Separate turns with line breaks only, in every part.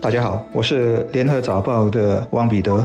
大家好，我是联合早报的汪彼得。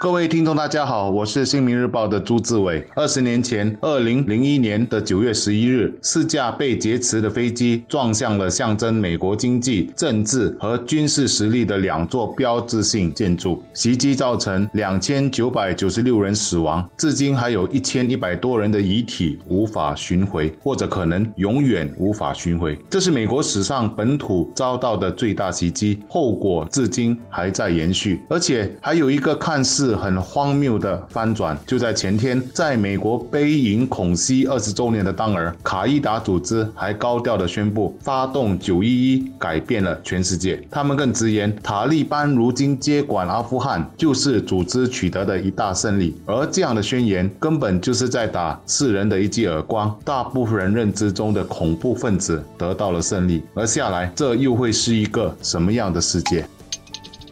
各位听众，大家好，我是新民日报的朱志伟。二十年前，二零零一年的九月十一日，四架被劫持的飞机撞向了象征美国经济、政治和军事实力的两座标志性建筑，袭击造成两千九百九十六人死亡，至今还有一千一百多人的遗体无法寻回，或者可能永远无法寻回。这是美国史上本土遭到的最大袭击，后果至今还在延续，而且还有一个看似。是很荒谬的翻转，就在前天，在美国悲迎恐袭二十周年的当儿，卡伊达组织还高调的宣布，发动九一一改变了全世界。他们更直言，塔利班如今接管阿富汗，就是组织取得的一大胜利。而这样的宣言，根本就是在打世人的一记耳光。大部分人认知中的恐怖分子得到了胜利，而下来，这又会是一个什么样的世界？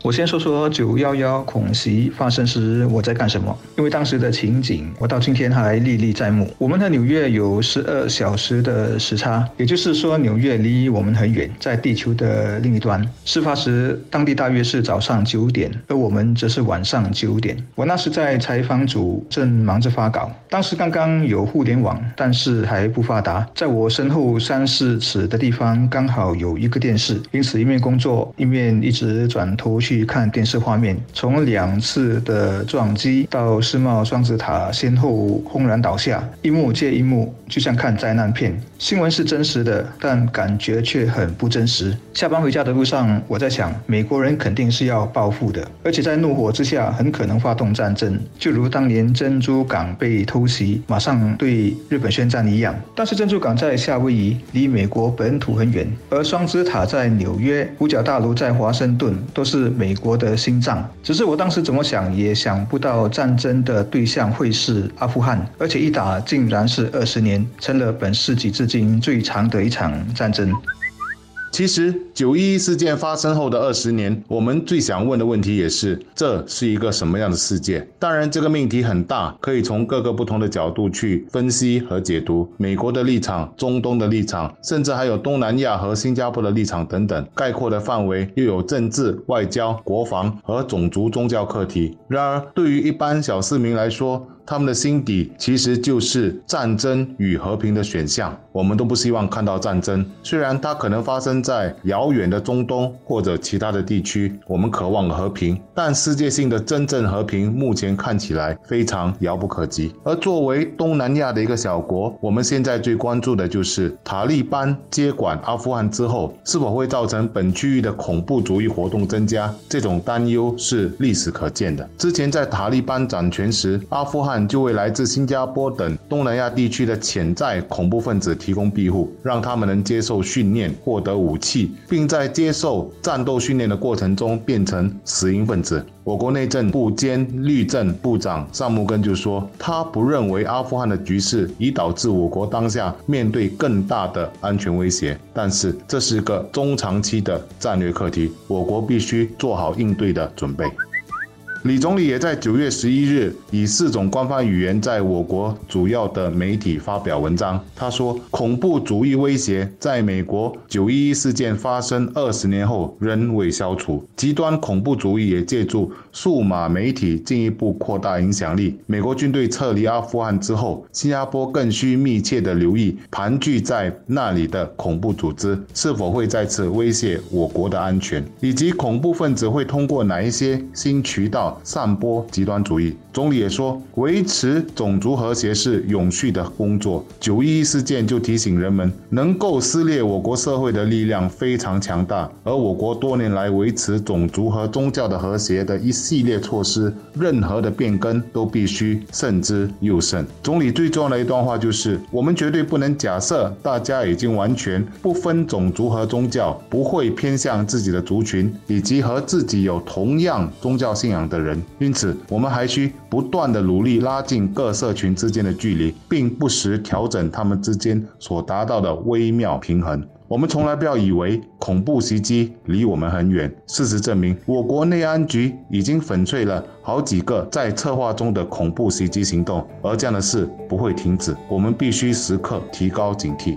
我先说说九幺幺恐袭发生时我在干什么，因为当时的情景我到今天还历历在目。我们和纽约有十二小时的时差，也就是说纽约离我们很远，在地球的另一端。事发时当地大约是早上九点，而我们则是晚上九点。我那时在采访组正忙着发稿，当时刚刚有互联网，但是还不发达。在我身后三四尺的地方刚好有一个电视，因此一面工作一面一直转头去。去看电视画面，从两次的撞击到世贸双子塔先后轰然倒下，一幕接一幕，就像看灾难片。新闻是真实的，但感觉却很不真实。下班回家的路上，我在想，美国人肯定是要报复的，而且在怒火之下，很可能发动战争，就如当年珍珠港被偷袭，马上对日本宣战一样。但是珍珠港在夏威夷，离美国本土很远，而双子塔在纽约，五角大楼在华盛顿，都是美。美国的心脏，只是我当时怎么想也想不到战争的对象会是阿富汗，而且一打竟然是二十年，成了本世纪至今最长的一场战争。
其实九一一事件发生后的二十年，我们最想问的问题也是：这是一个什么样的世界？当然，这个命题很大，可以从各个不同的角度去分析和解读。美国的立场、中东的立场，甚至还有东南亚和新加坡的立场等等，概括的范围又有政治、外交、国防和种族、宗教课题。然而，对于一般小市民来说，他们的心底其实就是战争与和平的选项。我们都不希望看到战争，虽然它可能发生在遥远的中东或者其他的地区。我们渴望和平，但世界性的真正和平目前看起来非常遥不可及。而作为东南亚的一个小国，我们现在最关注的就是塔利班接管阿富汗之后，是否会造成本区域的恐怖主义活动增加？这种担忧是历史可见的。之前在塔利班掌权时，阿富汗。就为来自新加坡等东南亚地区的潜在恐怖分子提供庇护，让他们能接受训练、获得武器，并在接受战斗训练的过程中变成死因分子。我国内政部兼律政部长尚木根就说，他不认为阿富汗的局势已导致我国当下面对更大的安全威胁，但是这是个中长期的战略课题，我国必须做好应对的准备。李总理也在九月十一日以四种官方语言在我国主要的媒体发表文章。他说，恐怖主义威胁在美国九一一事件发生二十年后仍未消除，极端恐怖主义也借助数码媒体进一步扩大影响力。美国军队撤离阿富汗之后，新加坡更需密切的留意盘踞在那里的恐怖组织是否会再次威胁我国的安全，以及恐怖分子会通过哪一些新渠道。散播极端主义。总理也说，维持种族和谐是永续的工作。九一一事件就提醒人们，能够撕裂我国社会的力量非常强大，而我国多年来维持种族和宗教的和谐的一系列措施，任何的变更都必须慎之又慎。总理最重要的一段话就是：我们绝对不能假设大家已经完全不分种族和宗教，不会偏向自己的族群，以及和自己有同样宗教信仰的。的人，因此我们还需不断的努力拉近各社群之间的距离，并不时调整他们之间所达到的微妙平衡。我们从来不要以为恐怖袭击离我们很远，事实证明，我国内安局已经粉碎了好几个在策划中的恐怖袭击行动，而这样的事不会停止。我们必须时刻提高警惕。